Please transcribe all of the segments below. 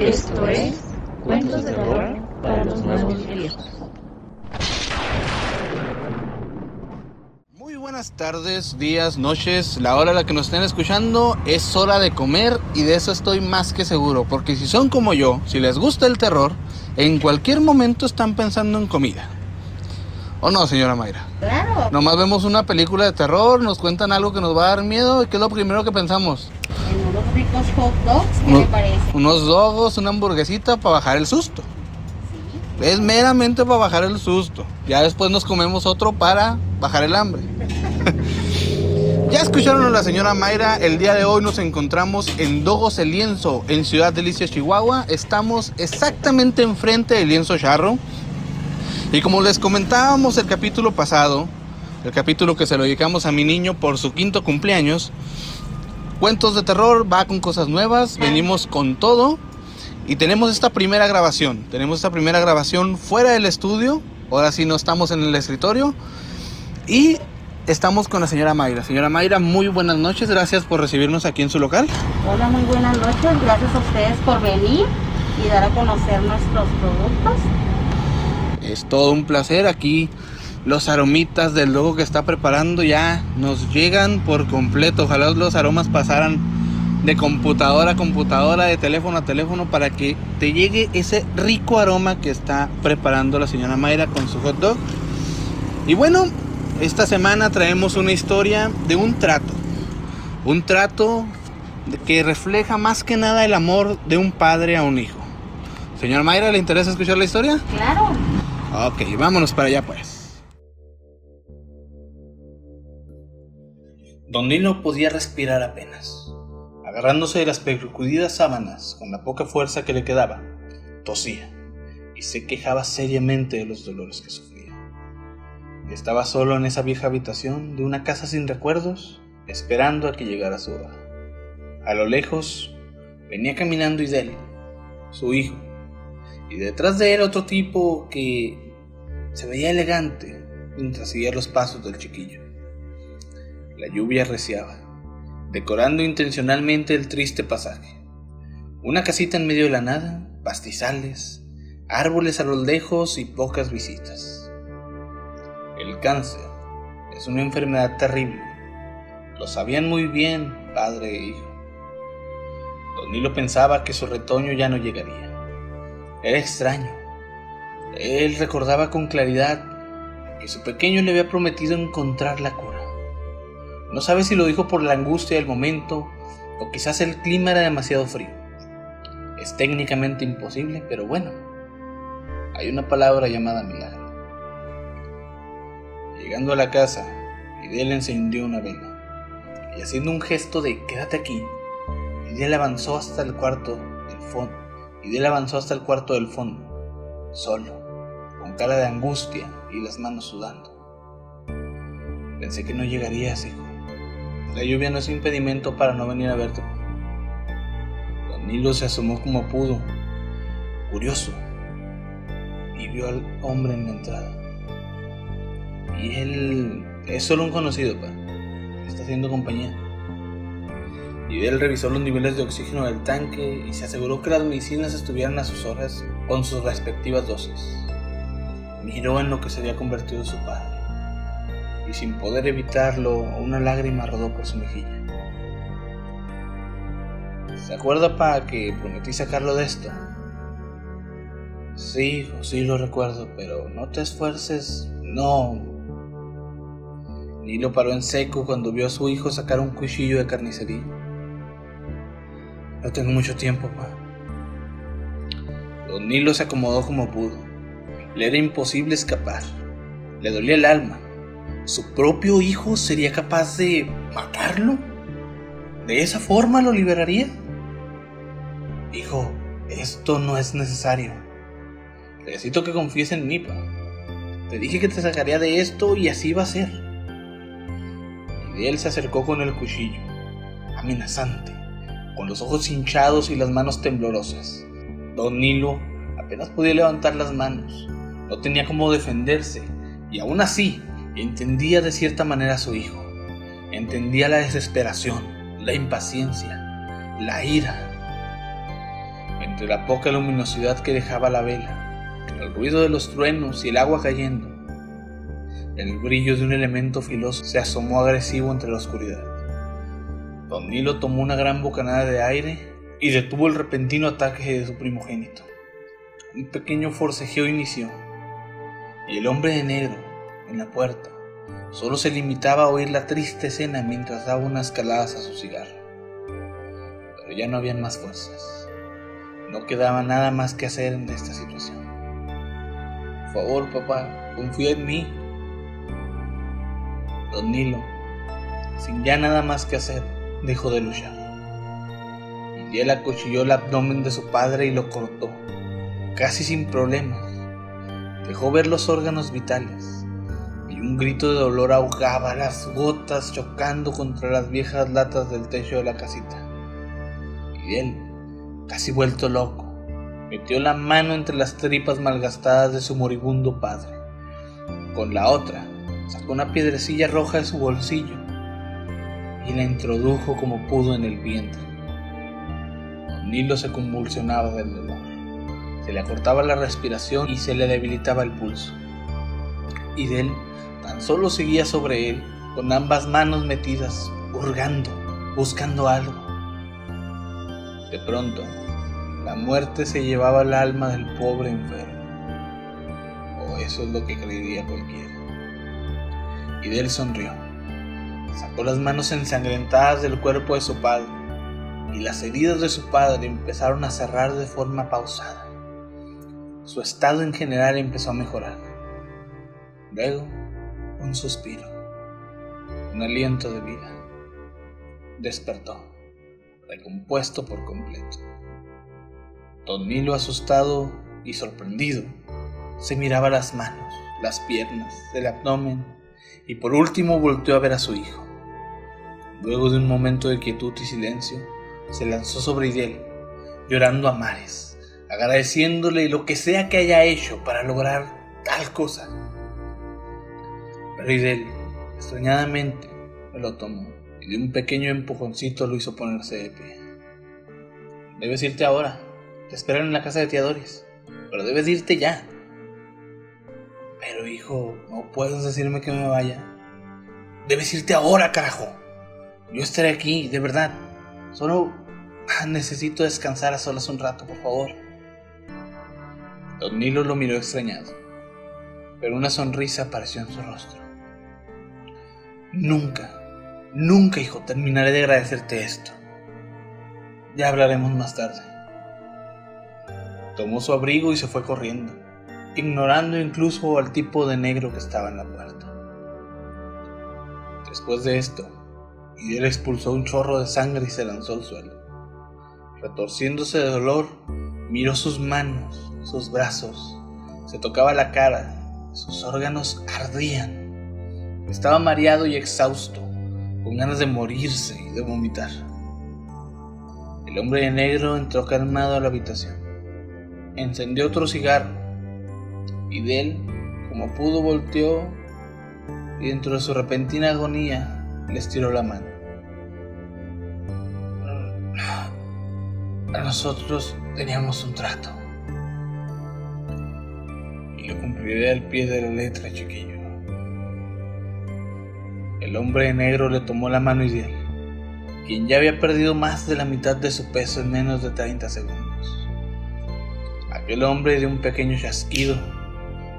Esto es Cuentos de Terror para los Nuevos Viejos. Muy buenas tardes, días, noches, la hora a la que nos estén escuchando es hora de comer y de eso estoy más que seguro, porque si son como yo, si les gusta el terror, en cualquier momento están pensando en comida. ¿O no, señora Mayra? Claro, Nomás vemos una película de terror, nos cuentan algo que nos va a dar miedo y ¿qué es lo primero que pensamos? Unos ricos hot dogs, ¿qué Uno- le parece? Unos dogos, una hamburguesita para bajar el susto. Es meramente para bajar el susto. Ya después nos comemos otro para bajar el hambre. ya escucharon a la señora Mayra. El día de hoy nos encontramos en Dogos el Lienzo, en Ciudad Delicia, Chihuahua. Estamos exactamente enfrente del lienzo charro. Y como les comentábamos el capítulo pasado, el capítulo que se lo dedicamos a mi niño por su quinto cumpleaños, Cuentos de terror va con cosas nuevas, venimos con todo y tenemos esta primera grabación. Tenemos esta primera grabación fuera del estudio, ahora sí no estamos en el escritorio y estamos con la señora Mayra. Señora Mayra, muy buenas noches, gracias por recibirnos aquí en su local. Hola, muy buenas noches. Gracias a ustedes por venir y dar a conocer nuestros productos. Es todo un placer aquí. Los aromitas del logo que está preparando ya nos llegan por completo. Ojalá los aromas pasaran de computadora a computadora, de teléfono a teléfono, para que te llegue ese rico aroma que está preparando la señora Mayra con su hot dog. Y bueno, esta semana traemos una historia de un trato. Un trato que refleja más que nada el amor de un padre a un hijo. Señora Mayra, ¿le interesa escuchar la historia? Claro, Ok, vámonos para allá pues. Don Nilo podía respirar apenas. Agarrándose de las percudidas sábanas con la poca fuerza que le quedaba, tosía y se quejaba seriamente de los dolores que sufría. Estaba solo en esa vieja habitación de una casa sin recuerdos, esperando a que llegara su hora. A lo lejos venía caminando Idel, su hijo, y detrás de él otro tipo que se veía elegante mientras seguía los pasos del chiquillo. La lluvia reciaba, decorando intencionalmente el triste pasaje. Una casita en medio de la nada, pastizales, árboles a los lejos y pocas visitas. El cáncer es una enfermedad terrible. Lo sabían muy bien padre e hijo. Don Nilo pensaba que su retoño ya no llegaría. Era extraño. Él recordaba con claridad que su pequeño le había prometido encontrar la cura. No sabe si lo dijo por la angustia del momento o quizás el clima era demasiado frío. Es técnicamente imposible, pero bueno, hay una palabra llamada milagro. Llegando a la casa, Idel encendió una vela y haciendo un gesto de quédate aquí, Idel avanzó hasta el cuarto del fondo. Idel avanzó hasta el cuarto del fondo, solo, con cara de angustia y las manos sudando. Pensé que no llegarías, hijo. La lluvia no es impedimento para no venir a verte. Don Nilo se asomó como pudo, curioso, y vio al hombre en la entrada. Y él es solo un conocido, pa. Está haciendo compañía. Y él revisó los niveles de oxígeno del tanque y se aseguró que las medicinas estuvieran a sus horas con sus respectivas dosis. Miró en lo que se había convertido su padre y sin poder evitarlo una lágrima rodó por su mejilla. ¿Se acuerda, pa, que prometí sacarlo de esto? Sí, hijo, sí lo recuerdo, pero no te esfuerces, no. Nilo paró en seco cuando vio a su hijo sacar un cuchillo de carnicería. No tengo mucho tiempo, pa. Don Nilo se acomodó como pudo. Le era imposible escapar. Le dolía el alma. ¿Su propio hijo sería capaz de matarlo? ¿De esa forma lo liberaría? Hijo, esto no es necesario. Necesito que confíes en mí, pa. Te dije que te sacaría de esto y así va a ser. Y él se acercó con el cuchillo, amenazante, con los ojos hinchados y las manos temblorosas. Don Nilo apenas podía levantar las manos, no tenía cómo defenderse, y aún así entendía de cierta manera a su hijo. Entendía la desesperación, la impaciencia, la ira. entre la poca luminosidad que dejaba la vela, el ruido de los truenos y el agua cayendo. El brillo de un elemento filoso se asomó agresivo entre la oscuridad. Don Nilo tomó una gran bocanada de aire y detuvo el repentino ataque de su primogénito. Un pequeño forcejeo inició, y el hombre de negro, en la puerta, solo se limitaba a oír la triste escena mientras daba unas caladas a su cigarro. Pero ya no habían más fuerzas. No quedaba nada más que hacer en esta situación. Por favor, papá, confía en mí. Don Nilo, sin ya nada más que hacer, dejó de luchar. Y él acuchilló el abdomen de su padre y lo cortó, casi sin problemas. Dejó ver los órganos vitales un grito de dolor ahogaba las gotas chocando contra las viejas latas del techo de la casita. Y él, casi vuelto loco, metió la mano entre las tripas malgastadas de su moribundo padre. Con la otra, sacó una piedrecilla roja de su bolsillo y la introdujo como pudo en el vientre. Nilo se convulsionaba del dolor. Se le acortaba la respiración y se le debilitaba el pulso. Y él tan solo seguía sobre él, con ambas manos metidas, hurgando, buscando algo. De pronto, la muerte se llevaba el alma del pobre enfermo. O eso es lo que creería cualquiera. Y él sonrió. Sacó las manos ensangrentadas del cuerpo de su padre y las heridas de su padre empezaron a cerrar de forma pausada. Su estado en general empezó a mejorar. Luego, un suspiro, un aliento de vida. Despertó, recompuesto por completo. Don Nilo, asustado y sorprendido, se miraba las manos, las piernas, el abdomen y por último volteó a ver a su hijo. Luego de un momento de quietud y silencio, se lanzó sobre Idel, llorando a mares, agradeciéndole lo que sea que haya hecho para lograr tal cosa. Pero Idel, extrañadamente, me lo tomó y de un pequeño empujoncito lo hizo ponerse de pie. Debes irte ahora, te esperan en la casa de tía Doris, pero debes irte ya. Pero hijo, no puedes decirme que me vaya. Debes irte ahora, carajo. Yo estaré aquí, de verdad. Solo necesito descansar a solas un rato, por favor. Don Nilo lo miró extrañado, pero una sonrisa apareció en su rostro. Nunca, nunca, hijo, terminaré de agradecerte esto. Ya hablaremos más tarde. Tomó su abrigo y se fue corriendo, ignorando incluso al tipo de negro que estaba en la puerta. Después de esto, él expulsó un chorro de sangre y se lanzó al suelo. Retorciéndose de dolor, miró sus manos, sus brazos, se tocaba la cara, sus órganos ardían. Estaba mareado y exhausto, con ganas de morirse y de vomitar. El hombre de negro entró calmado a la habitación. Encendió otro cigarro y de él, como pudo, volteó y dentro de su repentina agonía le estiró la mano. Nosotros teníamos un trato. Y lo cumpliré al pie de la letra, chiquillo. El hombre de negro le tomó la mano y él, quien ya había perdido más de la mitad de su peso en menos de 30 segundos. Aquel hombre dio un pequeño chasquido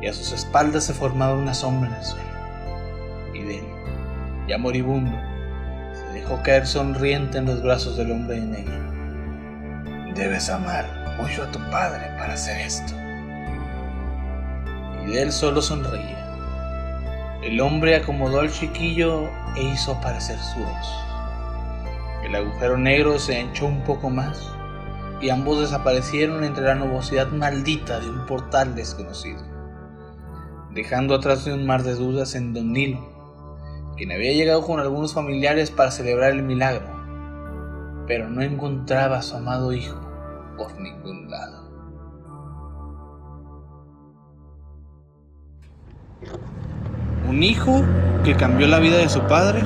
y a sus espaldas se formaba una sombra en el suelo. Y de él, ya moribundo, se dejó caer sonriente en los brazos del hombre de negro. Debes amar mucho a tu padre para hacer esto. Y de él solo sonreía. El hombre acomodó al chiquillo e hizo aparecer su voz. El agujero negro se anchó un poco más y ambos desaparecieron entre la nubosidad maldita de un portal desconocido, dejando atrás de un mar de dudas en Don Nilo, quien había llegado con algunos familiares para celebrar el milagro, pero no encontraba a su amado hijo por ningún lado. Un hijo que cambió la vida de su padre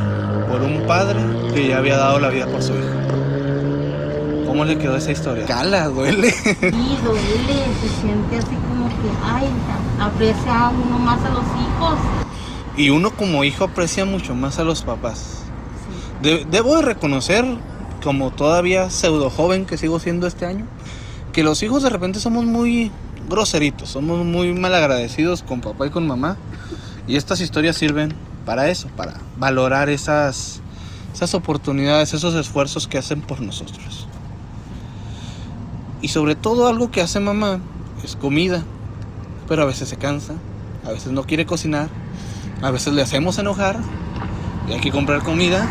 por un padre que ya había dado la vida por su hijo. ¿Cómo le quedó esa historia? Cala, duele. Sí, duele, se siente así como que, ay, aprecia uno más a los hijos. Y uno como hijo aprecia mucho más a los papás. Sí. De- debo de reconocer, como todavía pseudo joven que sigo siendo este año, que los hijos de repente somos muy groseritos, somos muy malagradecidos con papá y con mamá. Y estas historias sirven para eso, para valorar esas, esas oportunidades, esos esfuerzos que hacen por nosotros. Y sobre todo algo que hace mamá es comida, pero a veces se cansa, a veces no quiere cocinar, a veces le hacemos enojar y hay que comprar comida.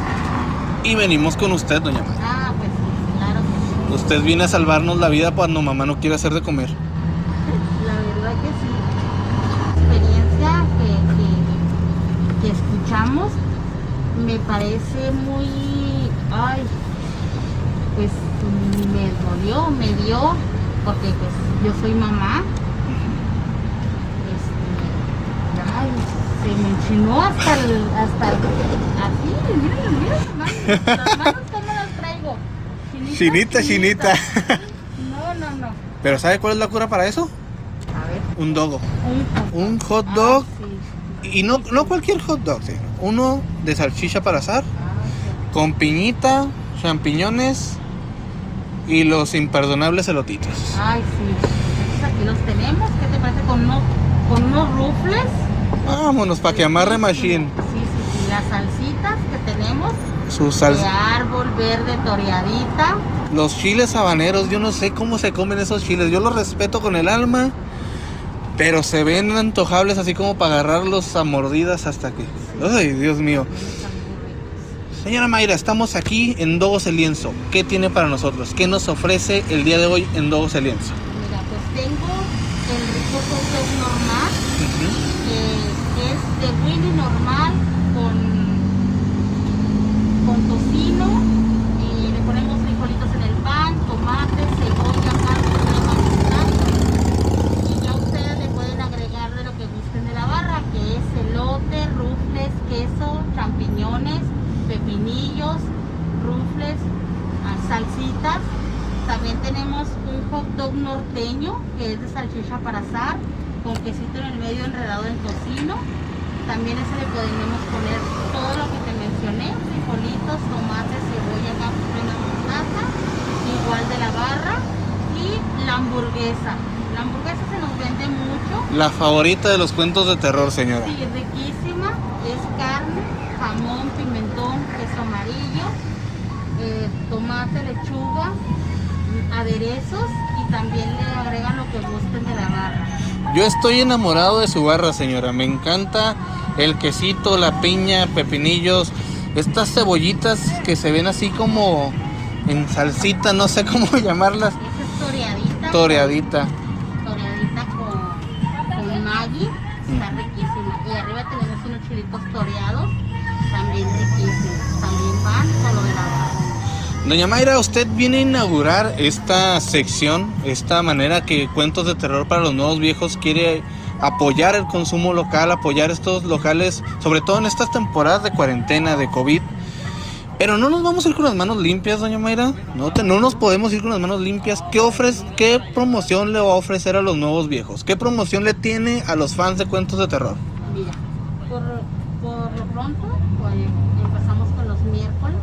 Y venimos con usted, doña María. Ah, pues claro que sí. Usted viene a salvarnos la vida cuando mamá no quiere hacer de comer. La verdad que sí. La experiencia que, que, que escuchamos me parece muy. Ay, pues me dolió, me dio, porque pues yo soy mamá. Este, ay, se me enchinó hasta el. hasta el, así, miren, miren, las manos, las manos cómo las traigo. Chinita, chinita. No, no, no. Pero ¿sabe cuál es la cura para eso? A ver, Un dogo. un, Un hot dog. Ah. Y no, no cualquier hot dog, sí. Uno de salchicha para asar, Ah, con piñita, champiñones y los imperdonables elotitos. Ay, sí. Entonces aquí los tenemos. ¿Qué te parece con unos, con unos rufles? Vámonos, para que amarre machine. Sí, sí, sí. Las salsitas que tenemos Sus sal- de árbol verde toreadita. Los chiles habaneros, yo no sé cómo se comen esos chiles. Yo los respeto con el alma, pero se ven antojables así como para agarrarlos a mordidas hasta que... Ay, Dios mío. Señora Mayra, estamos aquí en Dogos el Lienzo. ¿Qué tiene para nosotros? ¿Qué nos ofrece el día de hoy en Dogos el Lienzo? Mira, pues tengo el rico normal, que es de Willy normal con, con tocino. Y le ponemos frijolitos en el pan, tomate, cebolla, carne, crema, mostaza. Y ya ustedes le pueden agregar de lo que gusten de la barra, que es elote, rufles, queso, champiñones, pepinillos, rufles, ah, salsitas. También tenemos un hot dog norteño, que es de salchicha para asar, con quesito en el medio enredado en tocino. También ese le podemos poner todo lo que te mencioné, frijolitos, tomate, cebolla, capri, crema, mostaza, igual de la barra. Y la hamburguesa. La hamburguesa se nos vende mucho, La favorita de los cuentos de terror, señora. Sí, es riquísima. Es carne, jamón, pimentón, queso amarillo, eh, tomate, lechuga, aderezos y también le agregan lo que gusten de la barra. Yo estoy enamorado de su barra, señora. Me encanta el quesito, la piña, pepinillos, estas cebollitas que se ven así como en salsita, no sé cómo llamarlas. Es toreadita. Toreadita. Con, con Maggi. Está Mm. riquísima. Y arriba tenemos unos chilitos toreados. También riquísimos. También van con lo de la barra. Doña Mayra, usted viene a inaugurar esta sección, esta manera que Cuentos de Terror para los Nuevos Viejos quiere apoyar el consumo local, apoyar estos locales, sobre todo en estas temporadas de cuarentena, de COVID. Pero no nos vamos a ir con las manos limpias, doña Mayra. No, te- no nos podemos ir con las manos limpias. ¿Qué, ofrece, ¿Qué promoción le va a ofrecer a los nuevos viejos? ¿Qué promoción le tiene a los fans de Cuentos de Terror? Mira, por, por lo pronto pues, empezamos con los miércoles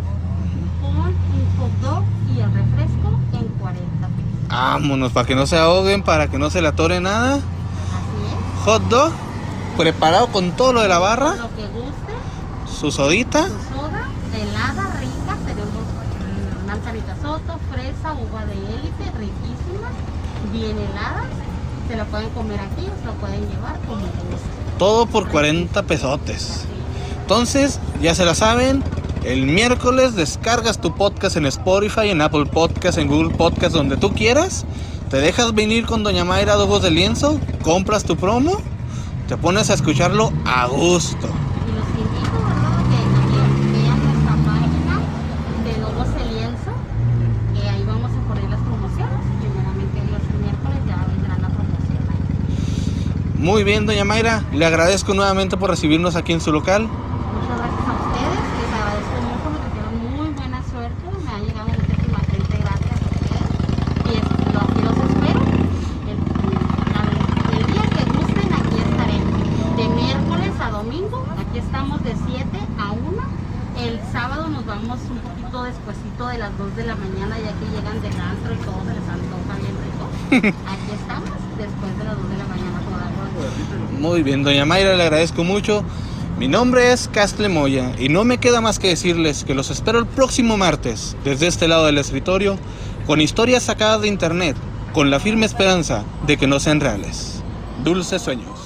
con un hot dog y el refresco en 40 pesos. Vámonos, para que no se ahoguen, para que no se le atore nada. Así Hot dog, preparado con todo lo de la es. barra, Lo que guste, su sodita. su soda, helada rica, tenemos mm, manzanita soto, fresa, uva de élite, riquísimas, bien heladas. Se lo pueden comer aquí o se lo pueden llevar como gusten. Todo por 40 pesotes. Entonces, ya se la saben. El miércoles descargas tu podcast en Spotify, en Apple Podcast, en Google Podcast, donde tú quieras. Te dejas venir con Doña Mayra Dogos de Lienzo, compras tu promo, te pones a escucharlo a gusto. Muy bien, doña Mayra, le agradezco nuevamente por recibirnos aquí en su local. Muchas gracias a ustedes, les agradezco mucho, me tuvieron muy buena suerte, me ha llegado muchísimas gente gracias a ustedes y es, lo, aquí los espero. El, día que gusten aquí estaremos, de miércoles a domingo, aquí estamos de 7 a 1, el sábado nos vamos un poquito despuesito de las 2 de la mañana ya que llegan de rastro y todo se les antoja bien rico. Aquí estamos después de las 2 de la mañana todavía. Muy bien, doña Mayra, le agradezco mucho. Mi nombre es Castle Moya y no me queda más que decirles que los espero el próximo martes desde este lado del escritorio con historias sacadas de internet con la firme esperanza de que no sean reales. Dulces sueños.